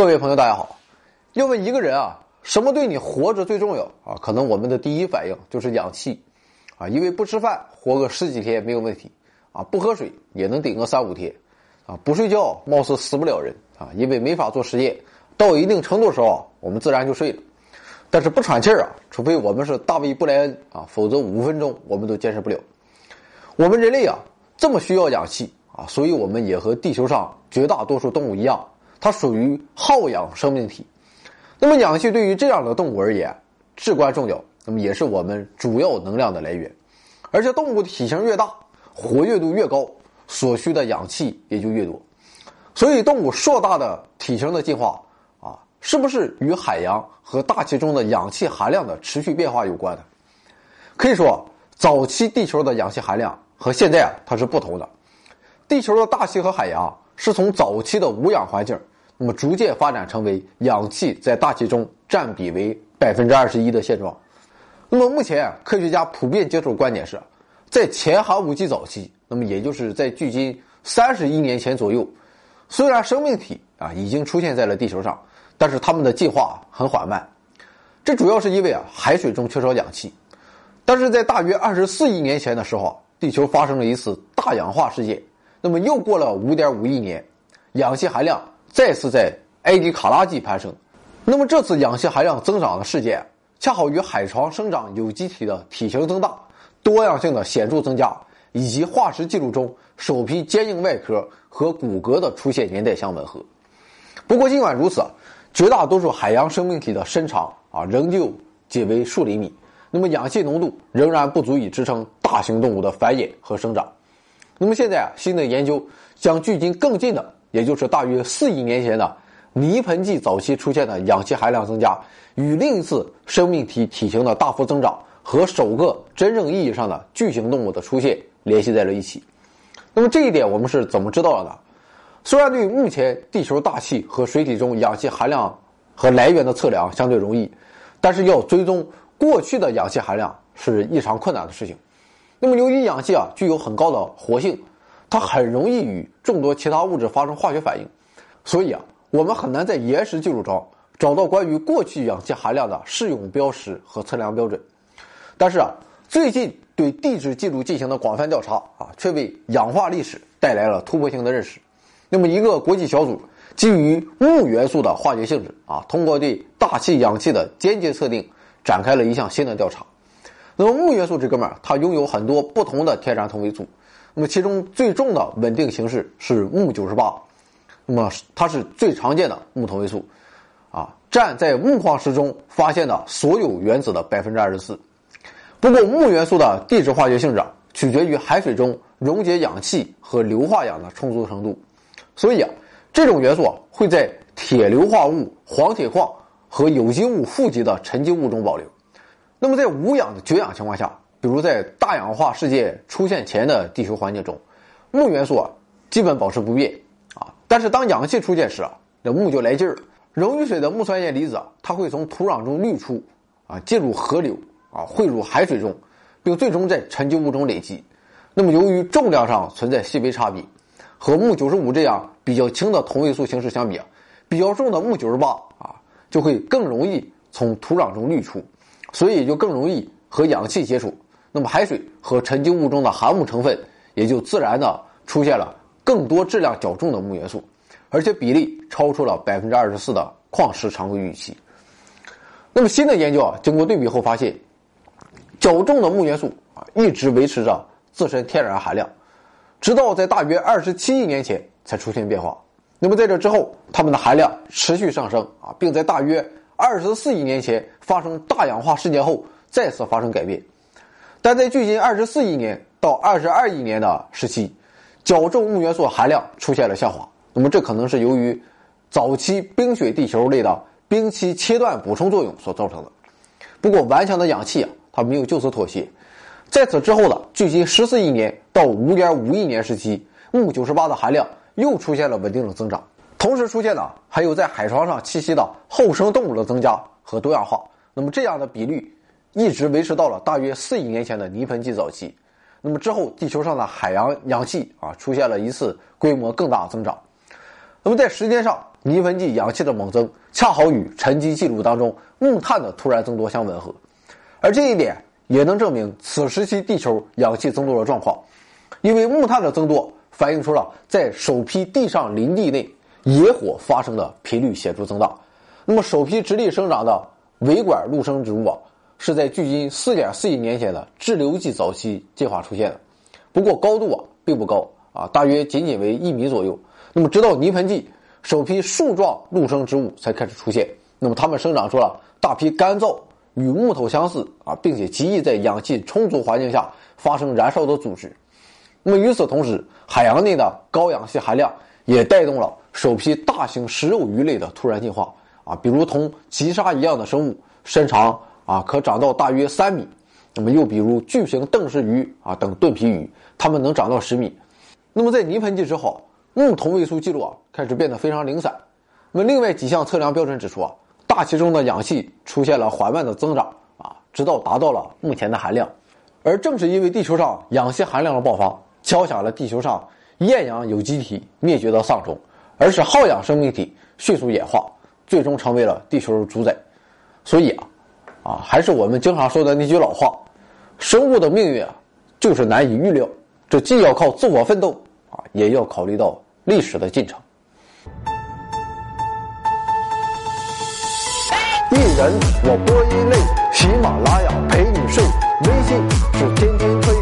各位朋友，大家好。要问一个人啊，什么对你活着最重要啊？可能我们的第一反应就是氧气啊，因为不吃饭活个十几天没有问题啊，不喝水也能顶个三五天啊，不睡觉貌似死不了人啊，因为没法做实验，到一定程度的时候我们自然就睡了。但是不喘气儿啊，除非我们是大卫布莱恩啊，否则五分钟我们都坚持不了。我们人类啊，这么需要氧气啊，所以我们也和地球上绝大多数动物一样。它属于耗氧生命体，那么氧气对于这样的动物而言至关重要，那么也是我们主要能量的来源。而且动物体型越大，活跃度越高，所需的氧气也就越多。所以动物硕大的体型的进化啊，是不是与海洋和大气中的氧气含量的持续变化有关的？可以说，早期地球的氧气含量和现在啊它是不同的。地球的大气和海洋是从早期的无氧环境。那么逐渐发展成为氧气在大气中占比为百分之二十一的现状。那么目前科学家普遍接受观点是，在前寒武纪早期，那么也就是在距今三十亿年前左右，虽然生命体啊已经出现在了地球上，但是它们的进化很缓慢。这主要是因为啊海水中缺少氧气。但是在大约二十四亿年前的时候，地球发生了一次大氧化事件。那么又过了五点五亿年，氧气含量。再次在埃迪卡拉纪攀升，那么这次氧气含量增长的事件，恰好与海床生长有机体的体型增大、多样性的显著增加，以及化石记录中首批坚硬外壳和骨骼的出现年代相吻合。不过尽管如此，绝大多数海洋生命体的身长啊仍旧仅为数厘米，那么氧气浓度仍然不足以支撑大型动物的繁衍和生长。那么现在啊，新的研究将距今更近的。也就是大约四亿年前的泥盆纪早期出现的氧气含量增加，与另一次生命体体型的大幅增长和首个真正意义上的巨型动物的出现联系在了一起。那么这一点我们是怎么知道的呢？虽然对目前地球大气和水体中氧气含量和来源的测量相对容易，但是要追踪过去的氧气含量是异常困难的事情。那么由于氧气啊具有很高的活性。它很容易与众多其他物质发生化学反应，所以啊，我们很难在岩石记录中找到关于过去氧气含量的适用标识和测量标准。但是啊，最近对地质记录进行的广泛调查啊，却为氧化历史带来了突破性的认识。那么，一个国际小组基于钼元素的化学性质啊，通过对大气氧气的间接测定，展开了一项新的调查。那么，钼元素这哥们儿，它拥有很多不同的天然同位素。那么其中最重的稳定形式是钼九十八，那么它是最常见的钼同位素，啊，占在钼矿石中发现的所有原子的百分之二十四。不过钼元素的地质化学性质取决于海水中溶解氧气和硫化氧的充足程度，所以啊，这种元素会在铁硫化物、黄铁矿和有机物富集的沉积物中保留。那么在无氧的绝氧情况下。比如在大氧化世界出现前的地球环境中，钼元素啊基本保持不变啊。但是当氧气出现时啊，这钼就来劲儿了。溶于水的钼酸盐离子啊，它会从土壤中滤出啊，进入河流啊，汇入海水中，并最终在沉积物中累积。那么由于重量上存在细微差别，和钼九十五这样比较轻的同位素形式相比啊，比较重的钼九十八啊就会更容易从土壤中滤出，所以就更容易和氧气接触。那么海水和沉积物中的含钼成分也就自然的出现了更多质量较重的钼元素，而且比例超出了百分之二十四的矿石常规预期。那么新的研究啊，经过对比后发现，较重的钼元素啊一直维持着自身天然含量，直到在大约二十七亿年前才出现变化。那么在这之后，它们的含量持续上升啊，并在大约二十四亿年前发生大氧化事件后再次发生改变。但在距今二十四亿年到二十二亿年的时期，较重钼元素含量出现了下滑。那么这可能是由于早期冰雪地球类的冰期切断补充作用所造成的。不过顽强的氧气啊，它没有就此妥协。在此之后的距今十四亿年到五点五亿年时期，钼九十八的含量又出现了稳定的增长。同时出现的还有在海床上栖息的后生动物的增加和多样化。那么这样的比率。一直维持到了大约四亿年前的泥盆纪早期，那么之后地球上的海洋氧气啊出现了一次规模更大的增长。那么在时间上泥盆纪氧气的猛增恰好与沉积记录当中木炭的突然增多相吻合，而这一点也能证明此时期地球氧气增多的状况，因为木炭的增多反映出了在首批地上林地内野火发生的频率显著增大。那么，首批直立生长的维管陆生植物啊，是在距今四点四亿年前的滞留纪早期进化出现的，不过高度啊并不高啊，大约仅仅为一米左右。那么，直到泥盆纪，首批树状陆生植物才开始出现。那么，它们生长出了大批干燥、与木头相似啊，并且极易在氧气充足环境下发生燃烧的组织。那么，与此同时，海洋内的高氧气含量也带动了首批大型食肉鱼类的突然进化。啊，比如同棘鲨一样的生物，身长啊可长到大约三米；那么又比如巨型邓氏鱼啊等盾皮鱼，它们能长到十米。那么在泥盆纪之后，木同位素记录啊开始变得非常零散。那么另外几项测量标准指出啊，大气中的氧气出现了缓慢的增长啊，直到达到了目前的含量。而正是因为地球上氧气含量的爆发，敲响了地球上厌氧有机体灭绝的丧钟，而使耗氧生命体迅速演化。最终成为了地球主宰，所以啊，啊，还是我们经常说的那句老话：生物的命运啊，就是难以预料。这既要靠自我奋斗啊，也要考虑到历史的进程。一人我播一类，喜马拉雅陪你睡，微信是天天催，